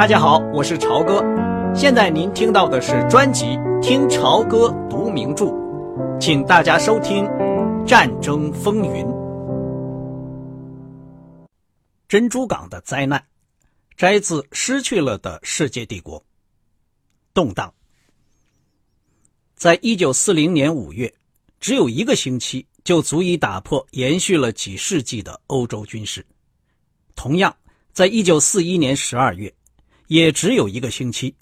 大家好，我是朝哥。现在您听到的是专辑《听朝歌读名著》，请大家收听《战争风云》。珍珠港的灾难，摘自《失去了的世界帝国》。动荡。在一九四零年五月，只有一个星期就足以打破延续了几世纪的欧洲军事。同样，在一九四一年十二月。也只有一个星期，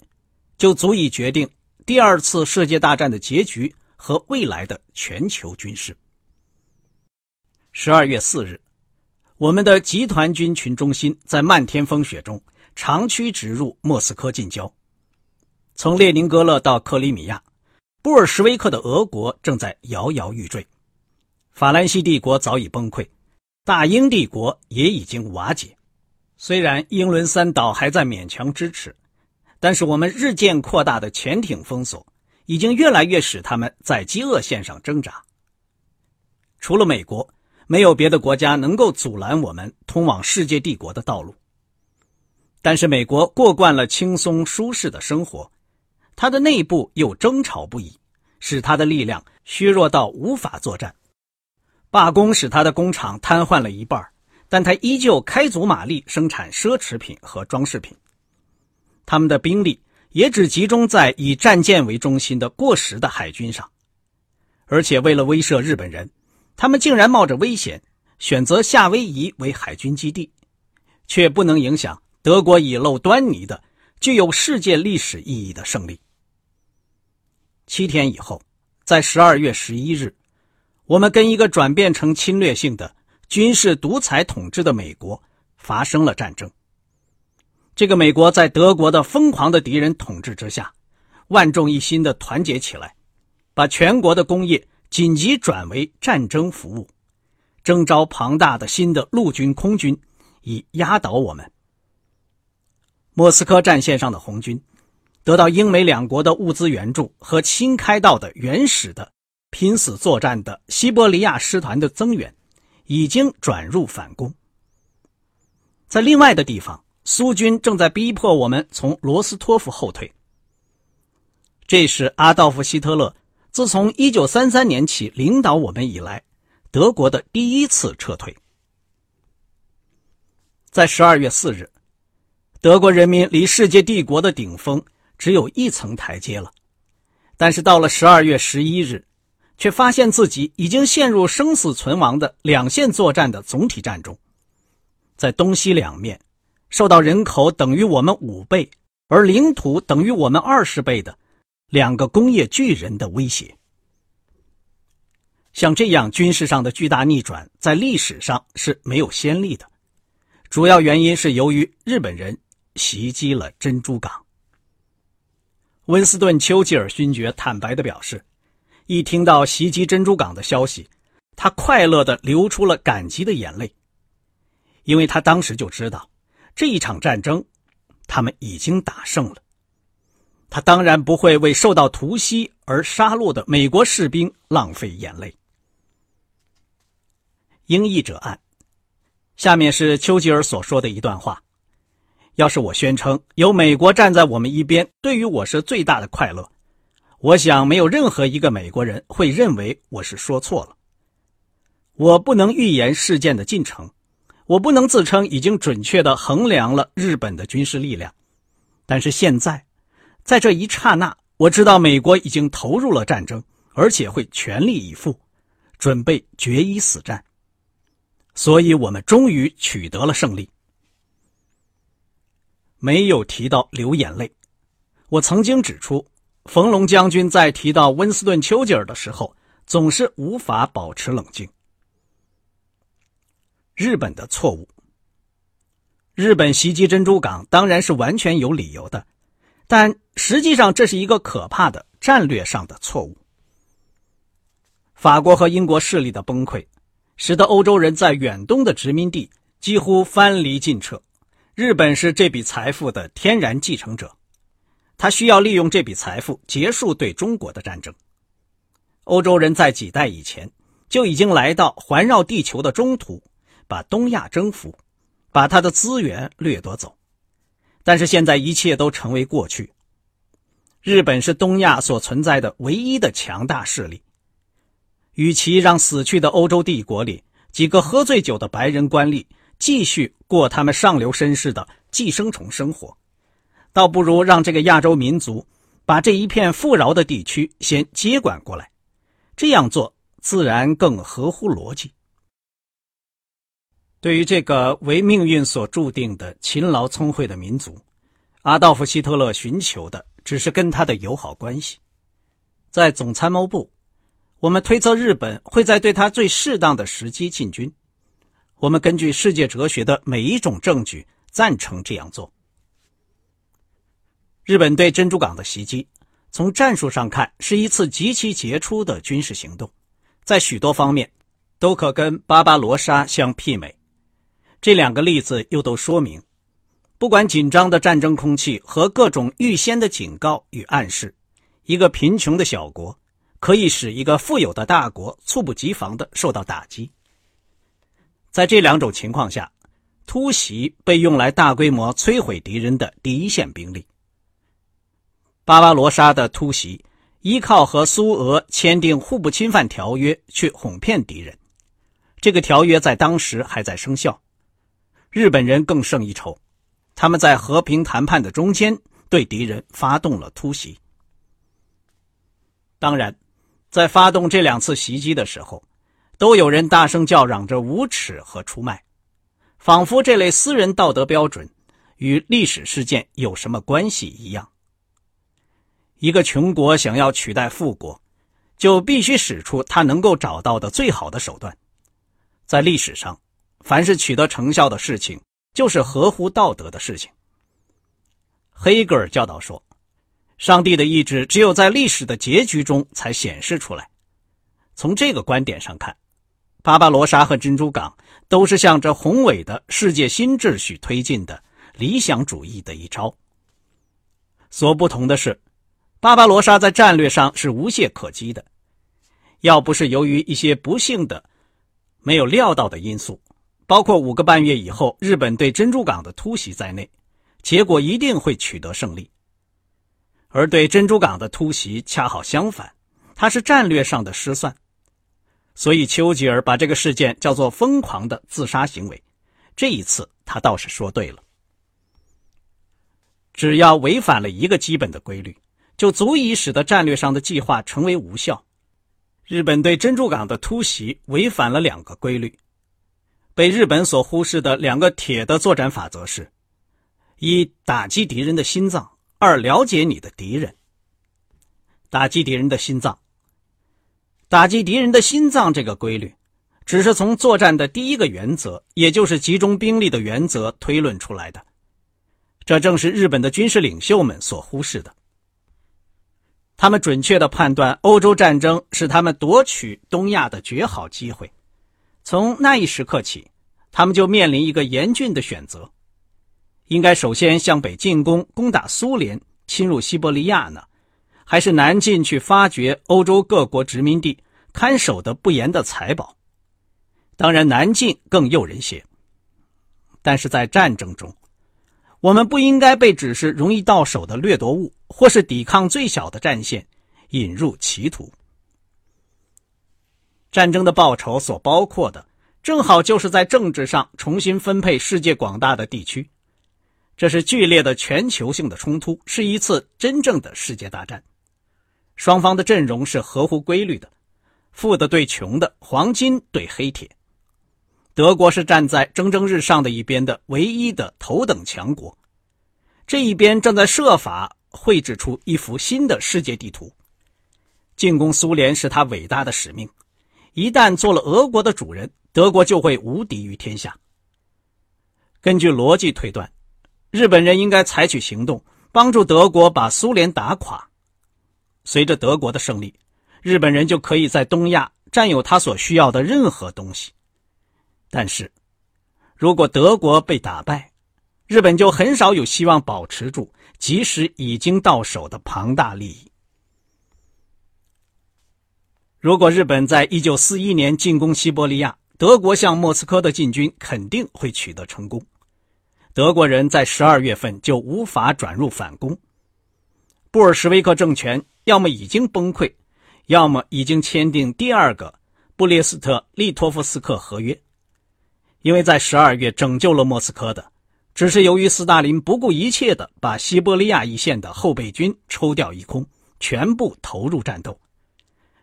就足以决定第二次世界大战的结局和未来的全球军事。十二月四日，我们的集团军群中心在漫天风雪中长驱直入莫斯科近郊。从列宁格勒到克里米亚，布尔什维克的俄国正在摇摇欲坠，法兰西帝国早已崩溃，大英帝国也已经瓦解。虽然英伦三岛还在勉强支持，但是我们日渐扩大的潜艇封锁已经越来越使他们在饥饿线上挣扎。除了美国，没有别的国家能够阻拦我们通往世界帝国的道路。但是美国过惯了轻松舒适的生活，它的内部又争吵不已，使它的力量削弱到无法作战。罢工使他的工厂瘫痪了一半。但他依旧开足马力生产奢侈品和装饰品，他们的兵力也只集中在以战舰为中心的过时的海军上，而且为了威慑日本人，他们竟然冒着危险选择夏威夷为海军基地，却不能影响德国已露端倪的具有世界历史意义的胜利。七天以后，在十二月十一日，我们跟一个转变成侵略性的。军事独裁统治的美国发生了战争。这个美国在德国的疯狂的敌人统治之下，万众一心的团结起来，把全国的工业紧急转为战争服务，征召庞大的新的陆军、空军，以压倒我们。莫斯科战线上的红军，得到英美两国的物资援助和新开到的原始的拼死作战的西伯利亚师团的增援。已经转入反攻。在另外的地方，苏军正在逼迫我们从罗斯托夫后退。这是阿道夫·希特勒自从1933年起领导我们以来，德国的第一次撤退。在12月4日，德国人民离世界帝国的顶峰只有一层台阶了，但是到了12月11日。却发现自己已经陷入生死存亡的两线作战的总体战中，在东西两面，受到人口等于我们五倍，而领土等于我们二十倍的两个工业巨人的威胁。像这样军事上的巨大逆转，在历史上是没有先例的。主要原因是由于日本人袭击了珍珠港。温斯顿·丘吉尔勋爵坦白的表示。一听到袭击珍珠港的消息，他快乐的流出了感激的眼泪，因为他当时就知道这一场战争，他们已经打胜了。他当然不会为受到突袭而杀戮的美国士兵浪费眼泪。英译者案，下面是丘吉尔所说的一段话：要是我宣称有美国站在我们一边，对于我是最大的快乐。我想，没有任何一个美国人会认为我是说错了。我不能预言事件的进程，我不能自称已经准确的衡量了日本的军事力量。但是现在，在这一刹那，我知道美国已经投入了战争，而且会全力以赴，准备决一死战。所以，我们终于取得了胜利。没有提到流眼泪，我曾经指出。冯龙将军在提到温斯顿·丘吉尔的时候，总是无法保持冷静。日本的错误。日本袭击珍珠港当然是完全有理由的，但实际上这是一个可怕的战略上的错误。法国和英国势力的崩溃，使得欧洲人在远东的殖民地几乎翻离尽撤。日本是这笔财富的天然继承者。他需要利用这笔财富结束对中国的战争。欧洲人在几代以前就已经来到环绕地球的中途，把东亚征服，把他的资源掠夺走。但是现在一切都成为过去。日本是东亚所存在的唯一的强大势力。与其让死去的欧洲帝国里几个喝醉酒的白人官吏继续过他们上流绅士的寄生虫生活，倒不如让这个亚洲民族把这一片富饶的地区先接管过来。这样做自然更合乎逻辑。对于这个为命运所注定的勤劳聪慧的民族，阿道夫·希特勒寻求的只是跟他的友好关系。在总参谋部，我们推测日本会在对他最适当的时机进军。我们根据世界哲学的每一种证据赞成这样做。日本对珍珠港的袭击，从战术上看是一次极其杰出的军事行动，在许多方面都可跟巴巴罗莎相媲美。这两个例子又都说明，不管紧张的战争空气和各种预先的警告与暗示，一个贫穷的小国可以使一个富有的大国猝不及防的受到打击。在这两种情况下，突袭被用来大规模摧毁敌人的第一线兵力。巴巴罗莎的突袭依靠和苏俄签订互不侵犯条约去哄骗敌人，这个条约在当时还在生效。日本人更胜一筹，他们在和平谈判的中间对敌人发动了突袭。当然，在发动这两次袭击的时候，都有人大声叫嚷着无耻和出卖，仿佛这类私人道德标准与历史事件有什么关系一样。一个穷国想要取代富国，就必须使出他能够找到的最好的手段，在历史上。凡是取得成效的事情，就是合乎道德的事情。黑格尔教导说，上帝的意志只有在历史的结局中才显示出来。从这个观点上看，巴巴罗莎和珍珠港都是向着宏伟的世界新秩序推进的理想主义的一招。所不同的是，巴巴罗莎在战略上是无懈可击的，要不是由于一些不幸的、没有料到的因素。包括五个半月以后日本对珍珠港的突袭在内，结果一定会取得胜利。而对珍珠港的突袭恰好相反，它是战略上的失算。所以丘吉尔把这个事件叫做疯狂的自杀行为。这一次他倒是说对了。只要违反了一个基本的规律，就足以使得战略上的计划成为无效。日本对珍珠港的突袭违反了两个规律。被日本所忽视的两个铁的作战法则是：一、打击敌人的心脏；二、了解你的敌人。打击敌人的心脏，打击敌人的心脏这个规律，只是从作战的第一个原则，也就是集中兵力的原则推论出来的。这正是日本的军事领袖们所忽视的。他们准确的判断，欧洲战争是他们夺取东亚的绝好机会。从那一时刻起，他们就面临一个严峻的选择：应该首先向北进攻，攻打苏联，侵入西伯利亚呢，还是南进去发掘欧洲各国殖民地看守的不严的财宝？当然，南进更诱人些。但是在战争中，我们不应该被只是容易到手的掠夺物，或是抵抗最小的战线引入歧途。战争的报酬所包括的，正好就是在政治上重新分配世界广大的地区。这是剧烈的全球性的冲突，是一次真正的世界大战。双方的阵容是合乎规律的，富的对穷的，黄金对黑铁。德国是站在蒸蒸日上的一边的唯一的头等强国，这一边正在设法绘制出一幅新的世界地图。进攻苏联是他伟大的使命。一旦做了俄国的主人，德国就会无敌于天下。根据逻辑推断，日本人应该采取行动，帮助德国把苏联打垮。随着德国的胜利，日本人就可以在东亚占有他所需要的任何东西。但是，如果德国被打败，日本就很少有希望保持住即使已经到手的庞大利益。如果日本在一九四一年进攻西伯利亚，德国向莫斯科的进军肯定会取得成功。德国人在十二月份就无法转入反攻。布尔什维克政权要么已经崩溃，要么已经签订第二个布列斯特利托夫斯克合约。因为在十二月拯救了莫斯科的，只是由于斯大林不顾一切的把西伯利亚一线的后备军抽调一空，全部投入战斗，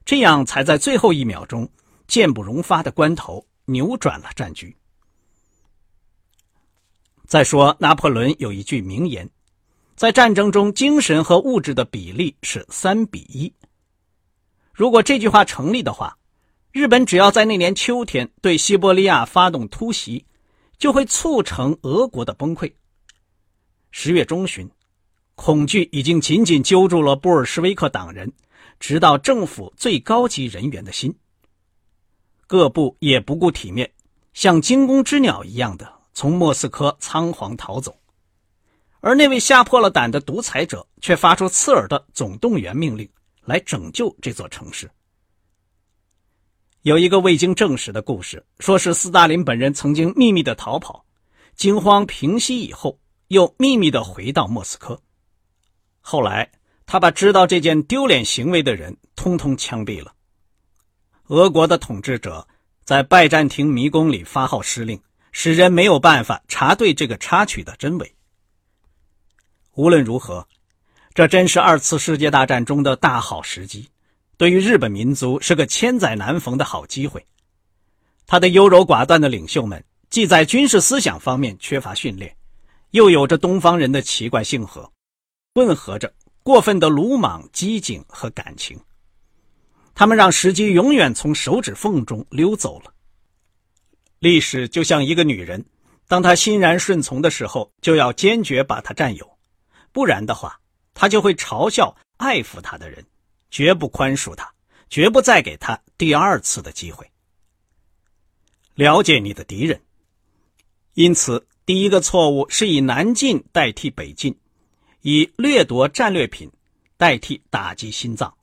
这样才在最后一秒钟、箭不容发的关头扭转了战局。再说，拿破仑有一句名言，在战争中，精神和物质的比例是三比一。如果这句话成立的话，日本只要在那年秋天对西伯利亚发动突袭，就会促成俄国的崩溃。十月中旬，恐惧已经紧紧揪住了布尔什维克党人，直到政府最高级人员的心。各部也不顾体面，像惊弓之鸟一样的。从莫斯科仓皇逃走，而那位吓破了胆的独裁者却发出刺耳的总动员命令，来拯救这座城市。有一个未经证实的故事，说是斯大林本人曾经秘密的逃跑，惊慌平息以后，又秘密的回到莫斯科。后来，他把知道这件丢脸行为的人通通枪毙了。俄国的统治者在拜占庭迷宫里发号施令。使人没有办法查对这个插曲的真伪。无论如何，这真是二次世界大战中的大好时机，对于日本民族是个千载难逢的好机会。他的优柔寡断的领袖们，既在军事思想方面缺乏训练，又有着东方人的奇怪性格，混合着过分的鲁莽、机警和感情。他们让时机永远从手指缝中溜走了。历史就像一个女人，当她欣然顺从的时候，就要坚决把她占有，不然的话，她就会嘲笑爱抚她的人，绝不宽恕他，绝不再给他第二次的机会。了解你的敌人，因此第一个错误是以南进代替北进，以掠夺战略品代替打击心脏。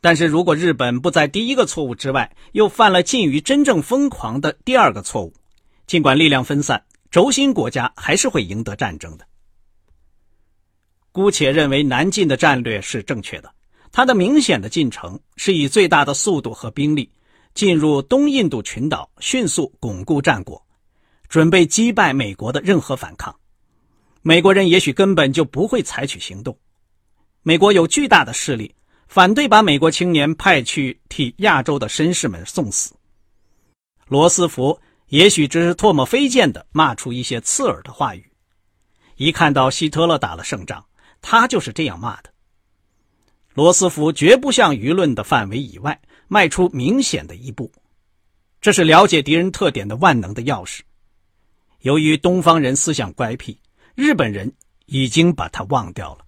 但是如果日本不在第一个错误之外，又犯了近于真正疯狂的第二个错误，尽管力量分散，轴心国家还是会赢得战争的。姑且认为南进的战略是正确的，它的明显的进程是以最大的速度和兵力进入东印度群岛，迅速巩固战果，准备击败美国的任何反抗。美国人也许根本就不会采取行动。美国有巨大的势力。反对把美国青年派去替亚洲的绅士们送死。罗斯福也许只是唾沫飞溅的骂出一些刺耳的话语。一看到希特勒打了胜仗，他就是这样骂的。罗斯福绝不向舆论的范围以外迈出明显的一步，这是了解敌人特点的万能的钥匙。由于东方人思想乖僻，日本人已经把他忘掉了。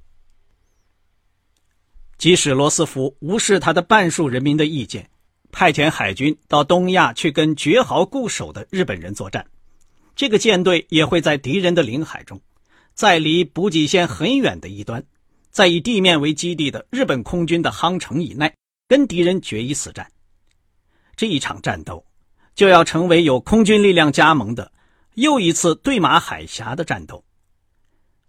即使罗斯福无视他的半数人民的意见，派遣海军到东亚去跟绝豪固守的日本人作战，这个舰队也会在敌人的领海中，在离补给线很远的一端，在以地面为基地的日本空军的夯城以内，跟敌人决一死战。这一场战斗，就要成为有空军力量加盟的又一次对马海峡的战斗。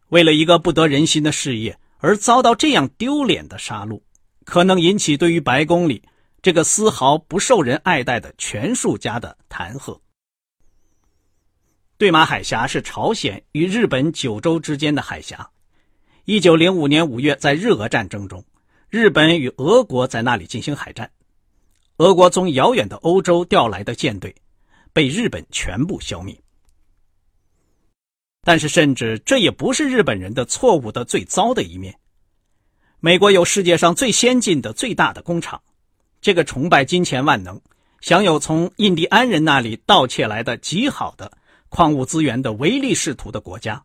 为了一个不得人心的事业。而遭到这样丢脸的杀戮，可能引起对于白宫里这个丝毫不受人爱戴的权术家的弹劾。对马海峡是朝鲜与日本九州之间的海峡。一九零五年五月，在日俄战争中，日本与俄国在那里进行海战，俄国从遥远的欧洲调来的舰队，被日本全部消灭。但是，甚至这也不是日本人的错误的最糟的一面。美国有世界上最先进的、最大的工厂，这个崇拜金钱万能、享有从印第安人那里盗窃来的极好的矿物资源的唯利是图的国家，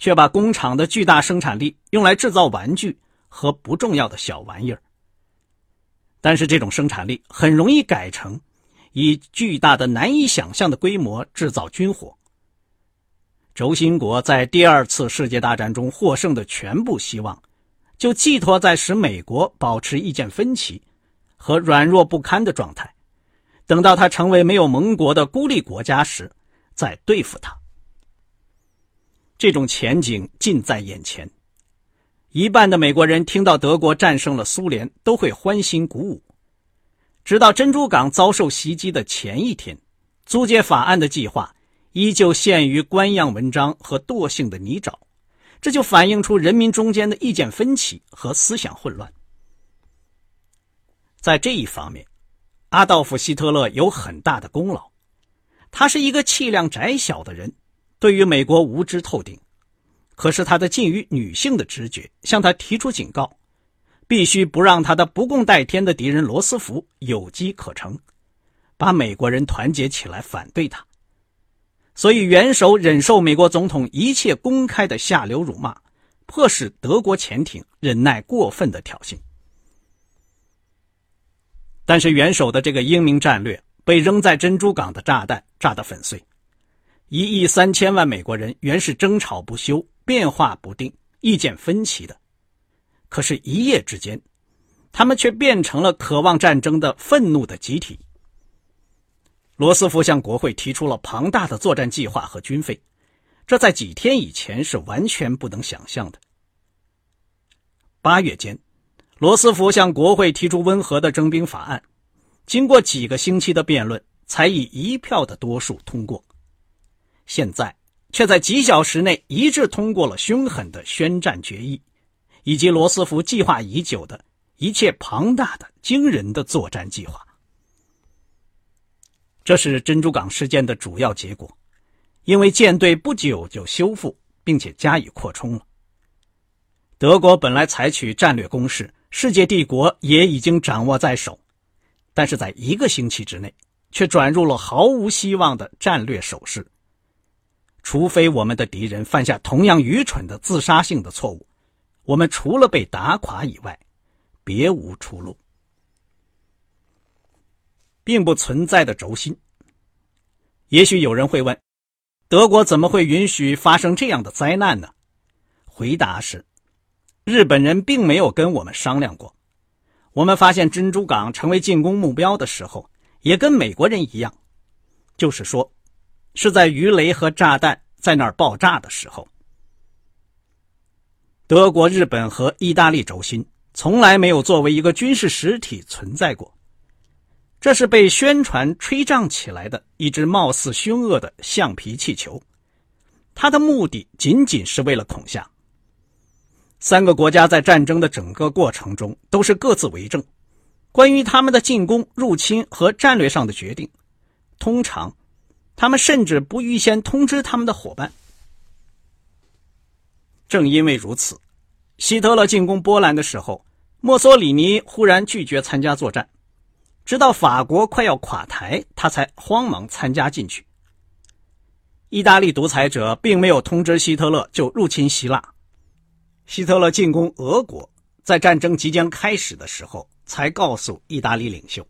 却把工厂的巨大生产力用来制造玩具和不重要的小玩意儿。但是，这种生产力很容易改成以巨大的、难以想象的规模制造军火。轴心国在第二次世界大战中获胜的全部希望，就寄托在使美国保持意见分歧和软弱不堪的状态，等到他成为没有盟国的孤立国家时，再对付他。这种前景近在眼前。一半的美国人听到德国战胜了苏联，都会欢欣鼓舞。直到珍珠港遭受袭击的前一天，租借法案的计划依旧陷于官样文章和惰性的泥沼，这就反映出人民中间的意见分歧和思想混乱。在这一方面，阿道夫·希特勒有很大的功劳。他是一个气量窄小的人，对于美国无知透顶。可是他的近于女性的直觉向他提出警告，必须不让他的不共戴天的敌人罗斯福有机可乘，把美国人团结起来反对他。所以元首忍受美国总统一切公开的下流辱骂，迫使德国潜艇忍耐过分的挑衅。但是元首的这个英明战略被扔在珍珠港的炸弹炸得粉碎，一亿三千万美国人原是争吵不休。变化不定、意见分歧的，可是，一夜之间，他们却变成了渴望战争的愤怒的集体。罗斯福向国会提出了庞大的作战计划和军费，这在几天以前是完全不能想象的。八月间，罗斯福向国会提出温和的征兵法案，经过几个星期的辩论，才以一票的多数通过。现在。却在几小时内一致通过了凶狠的宣战决议，以及罗斯福计划已久的一切庞大的、惊人的作战计划。这是珍珠港事件的主要结果，因为舰队不久就修复并且加以扩充了。德国本来采取战略攻势，世界帝国也已经掌握在手，但是在一个星期之内，却转入了毫无希望的战略守势。除非我们的敌人犯下同样愚蠢的自杀性的错误，我们除了被打垮以外，别无出路。并不存在的轴心。也许有人会问：德国怎么会允许发生这样的灾难呢？回答是：日本人并没有跟我们商量过。我们发现珍珠港成为进攻目标的时候，也跟美国人一样，就是说。是在鱼雷和炸弹在那儿爆炸的时候，德国、日本和意大利轴心从来没有作为一个军事实体存在过。这是被宣传吹胀起来的一只貌似凶恶的橡皮气球，它的目的仅仅是为了恐吓。三个国家在战争的整个过程中都是各自为政，关于他们的进攻、入侵和战略上的决定，通常。他们甚至不预先通知他们的伙伴。正因为如此，希特勒进攻波兰的时候，墨索里尼忽然拒绝参加作战，直到法国快要垮台，他才慌忙参加进去。意大利独裁者并没有通知希特勒就入侵希腊，希特勒进攻俄国，在战争即将开始的时候才告诉意大利领袖。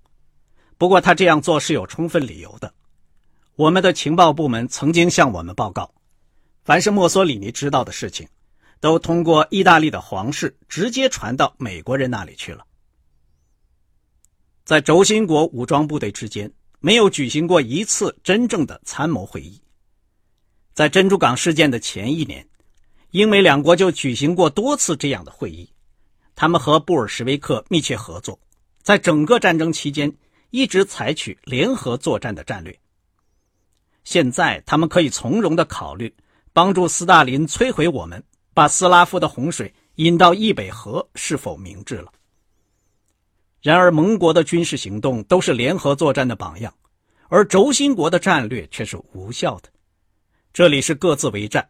不过他这样做是有充分理由的。我们的情报部门曾经向我们报告，凡是墨索里尼知道的事情，都通过意大利的皇室直接传到美国人那里去了。在轴心国武装部队之间，没有举行过一次真正的参谋会议。在珍珠港事件的前一年，英美两国就举行过多次这样的会议。他们和布尔什维克密切合作，在整个战争期间一直采取联合作战的战略。现在他们可以从容的考虑帮助斯大林摧毁我们，把斯拉夫的洪水引到易北河是否明智了。然而，盟国的军事行动都是联合作战的榜样，而轴心国的战略却是无效的。这里是各自为战，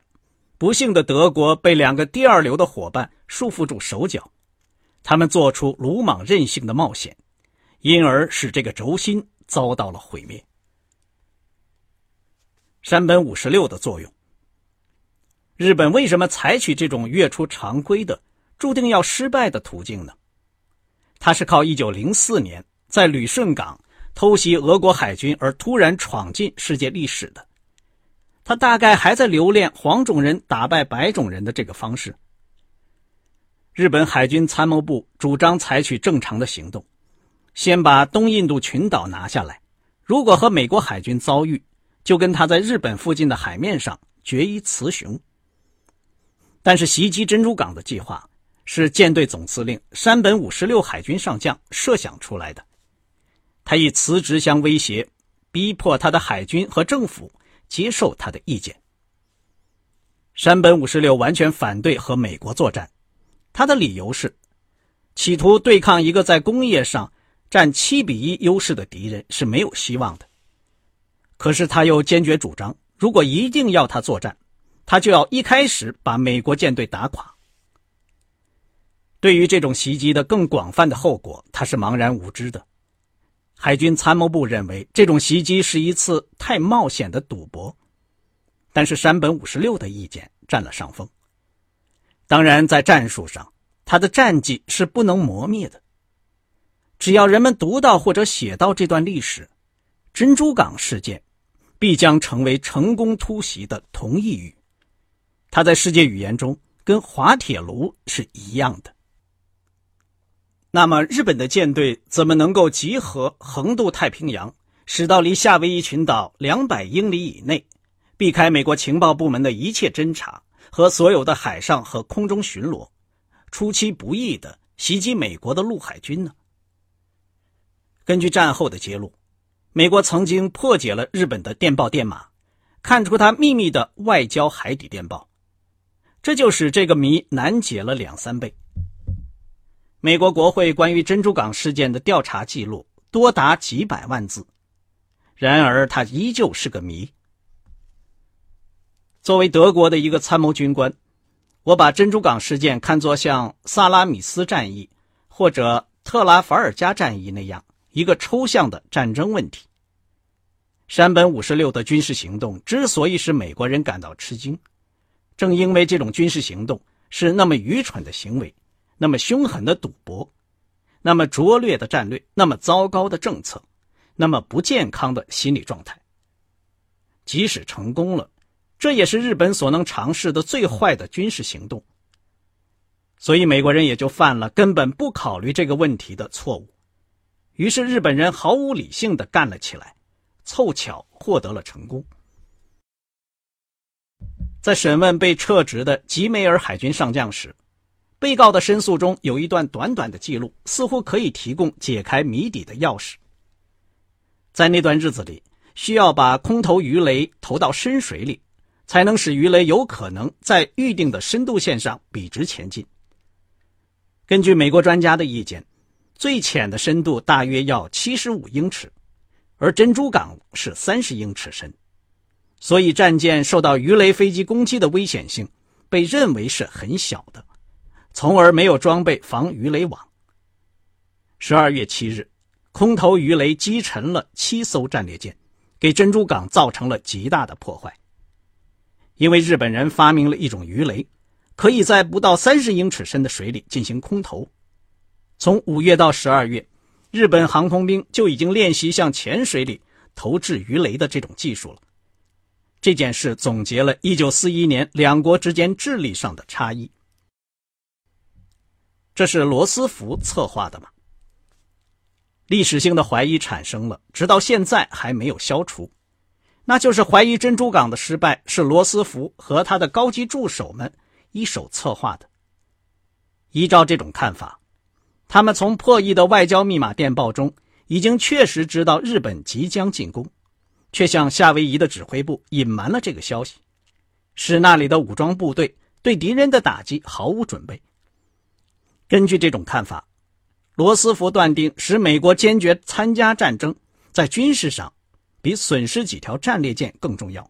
不幸的德国被两个第二流的伙伴束缚住手脚，他们做出鲁莽任性的冒险，因而使这个轴心遭到了毁灭。山本五十六的作用。日本为什么采取这种越出常规的、注定要失败的途径呢？他是靠1904年在旅顺港偷袭俄国海军而突然闯进世界历史的。他大概还在留恋黄种人打败白种人的这个方式。日本海军参谋部主张采取正常的行动，先把东印度群岛拿下来。如果和美国海军遭遇，就跟他在日本附近的海面上决一雌雄。但是袭击珍珠港的计划是舰队总司令山本五十六海军上将设想出来的。他以辞职相威胁，逼迫他的海军和政府接受他的意见。山本五十六完全反对和美国作战，他的理由是，企图对抗一个在工业上占七比一优势的敌人是没有希望的。可是他又坚决主张，如果一定要他作战，他就要一开始把美国舰队打垮。对于这种袭击的更广泛的后果，他是茫然无知的。海军参谋部认为这种袭击是一次太冒险的赌博，但是山本五十六的意见占了上风。当然，在战术上，他的战绩是不能磨灭的。只要人们读到或者写到这段历史，珍珠港事件必将成为成功突袭的同义语。它在世界语言中跟滑铁卢是一样的。那么，日本的舰队怎么能够集合横渡太平洋，驶到离夏威夷群岛两百英里以内，避开美国情报部门的一切侦查和所有的海上和空中巡逻，出其不意的袭击美国的陆海军呢？根据战后的揭露，美国曾经破解了日本的电报电码，看出他秘密的外交海底电报，这就使这个谜难解了两三倍。美国国会关于珍珠港事件的调查记录多达几百万字，然而它依旧是个谜。作为德国的一个参谋军官，我把珍珠港事件看作像萨拉米斯战役或者特拉法尔加战役那样一个抽象的战争问题。山本五十六的军事行动之所以使美国人感到吃惊，正因为这种军事行动是那么愚蠢的行为。那么凶狠的赌博，那么拙劣的战略，那么糟糕的政策，那么不健康的心理状态。即使成功了，这也是日本所能尝试的最坏的军事行动。所以美国人也就犯了根本不考虑这个问题的错误。于是日本人毫无理性的干了起来，凑巧获得了成功。在审问被撤职的吉梅尔海军上将时。被告的申诉中有一段短短的记录，似乎可以提供解开谜底的钥匙。在那段日子里，需要把空投鱼雷投到深水里，才能使鱼雷有可能在预定的深度线上笔直前进。根据美国专家的意见，最浅的深度大约要七十五英尺，而珍珠港是三十英尺深，所以战舰受到鱼雷飞机攻击的危险性被认为是很小的。从而没有装备防鱼雷网。十二月七日，空投鱼雷击沉了七艘战列舰，给珍珠港造成了极大的破坏。因为日本人发明了一种鱼雷，可以在不到三十英尺深的水里进行空投。从五月到十二月，日本航空兵就已经练习向浅水里投掷鱼雷的这种技术了。这件事总结了一九四一年两国之间智力上的差异。这是罗斯福策划的吗？历史性的怀疑产生了，直到现在还没有消除，那就是怀疑珍珠港的失败是罗斯福和他的高级助手们一手策划的。依照这种看法，他们从破译的外交密码电报中已经确实知道日本即将进攻，却向夏威夷的指挥部隐瞒了这个消息，使那里的武装部队对敌人的打击毫无准备。根据这种看法，罗斯福断定使美国坚决参加战争，在军事上比损失几条战列舰更重要。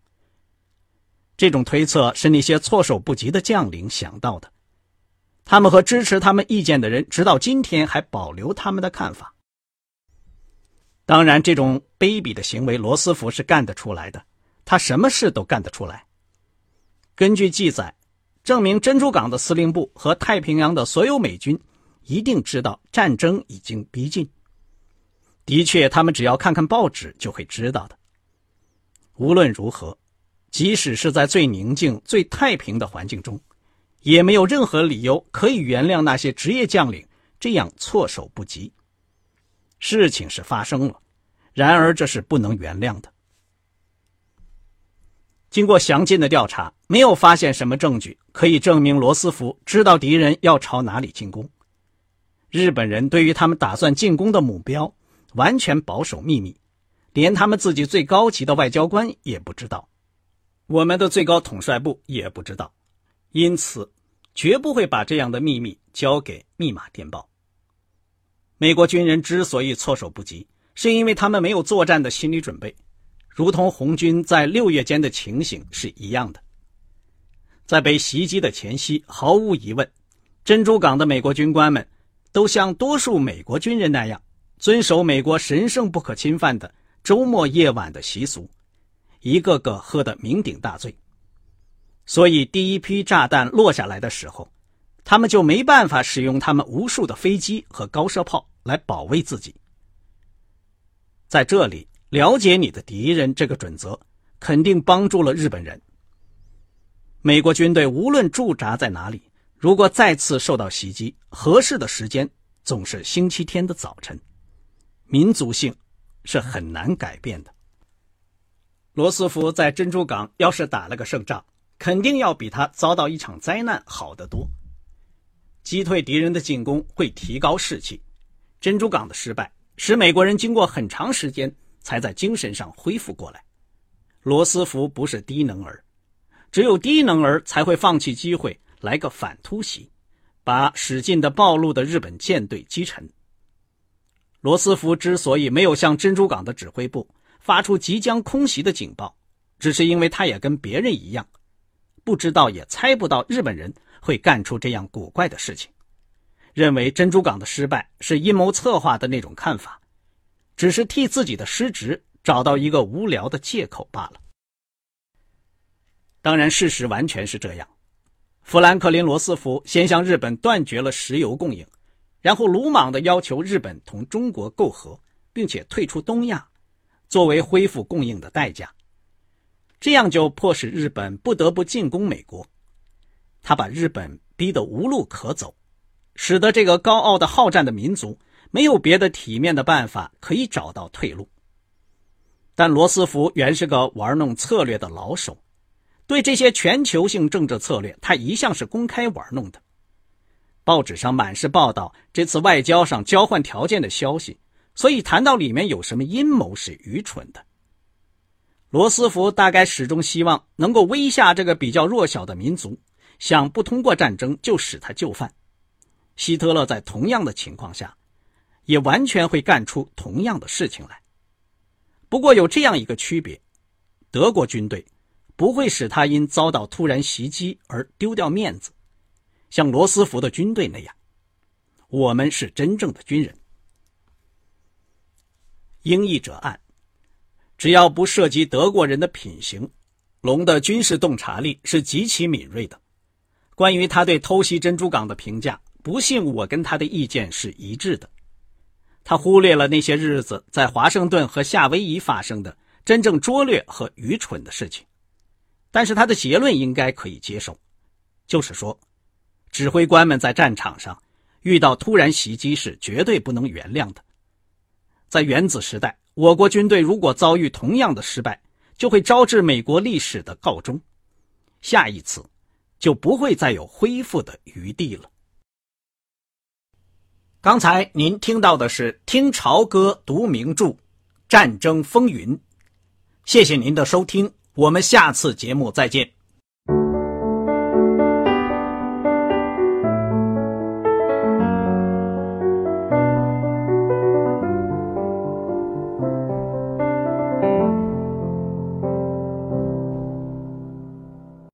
这种推测是那些措手不及的将领想到的，他们和支持他们意见的人直到今天还保留他们的看法。当然，这种卑鄙的行为，罗斯福是干得出来的，他什么事都干得出来。根据记载。证明珍珠港的司令部和太平洋的所有美军一定知道战争已经逼近。的确，他们只要看看报纸就会知道的。无论如何，即使是在最宁静、最太平的环境中，也没有任何理由可以原谅那些职业将领这样措手不及。事情是发生了，然而这是不能原谅的。经过详尽的调查，没有发现什么证据可以证明罗斯福知道敌人要朝哪里进攻。日本人对于他们打算进攻的目标完全保守秘密，连他们自己最高级的外交官也不知道，我们的最高统帅部也不知道，因此绝不会把这样的秘密交给密码电报。美国军人之所以措手不及，是因为他们没有作战的心理准备，如同红军在六月间的情形是一样的。在被袭击的前夕，毫无疑问，珍珠港的美国军官们。都像多数美国军人那样，遵守美国神圣不可侵犯的周末夜晚的习俗，一个个喝得酩酊大醉。所以，第一批炸弹落下来的时候，他们就没办法使用他们无数的飞机和高射炮来保卫自己。在这里，了解你的敌人这个准则，肯定帮助了日本人。美国军队无论驻扎在哪里。如果再次受到袭击，合适的时间总是星期天的早晨。民族性是很难改变的。罗斯福在珍珠港要是打了个胜仗，肯定要比他遭到一场灾难好得多。击退敌人的进攻会提高士气。珍珠港的失败使美国人经过很长时间才在精神上恢复过来。罗斯福不是低能儿，只有低能儿才会放弃机会。来个反突袭，把使劲的暴露的日本舰队击沉。罗斯福之所以没有向珍珠港的指挥部发出即将空袭的警报，只是因为他也跟别人一样，不知道也猜不到日本人会干出这样古怪的事情，认为珍珠港的失败是阴谋策划的那种看法，只是替自己的失职找到一个无聊的借口罢了。当然，事实完全是这样。富兰克林·罗斯福先向日本断绝了石油供应，然后鲁莽地要求日本同中国媾和，并且退出东亚，作为恢复供应的代价。这样就迫使日本不得不进攻美国。他把日本逼得无路可走，使得这个高傲的好战的民族没有别的体面的办法可以找到退路。但罗斯福原是个玩弄策略的老手。对这些全球性政治策略，他一向是公开玩弄的。报纸上满是报道这次外交上交换条件的消息，所以谈到里面有什么阴谋是愚蠢的。罗斯福大概始终希望能够威吓这个比较弱小的民族，想不通过战争就使他就范。希特勒在同样的情况下，也完全会干出同样的事情来。不过有这样一个区别：德国军队。不会使他因遭到突然袭击而丢掉面子，像罗斯福的军队那样。我们是真正的军人。英译者按，只要不涉及德国人的品行，龙的军事洞察力是极其敏锐的。关于他对偷袭珍珠港的评价，不信我跟他的意见是一致的。他忽略了那些日子在华盛顿和夏威夷发生的真正拙劣和愚蠢的事情。但是他的结论应该可以接受，就是说，指挥官们在战场上遇到突然袭击是绝对不能原谅的。在原子时代，我国军队如果遭遇同样的失败，就会招致美国历史的告终，下一次就不会再有恢复的余地了。刚才您听到的是听潮歌读名著《战争风云》，谢谢您的收听。我们下次节目再见。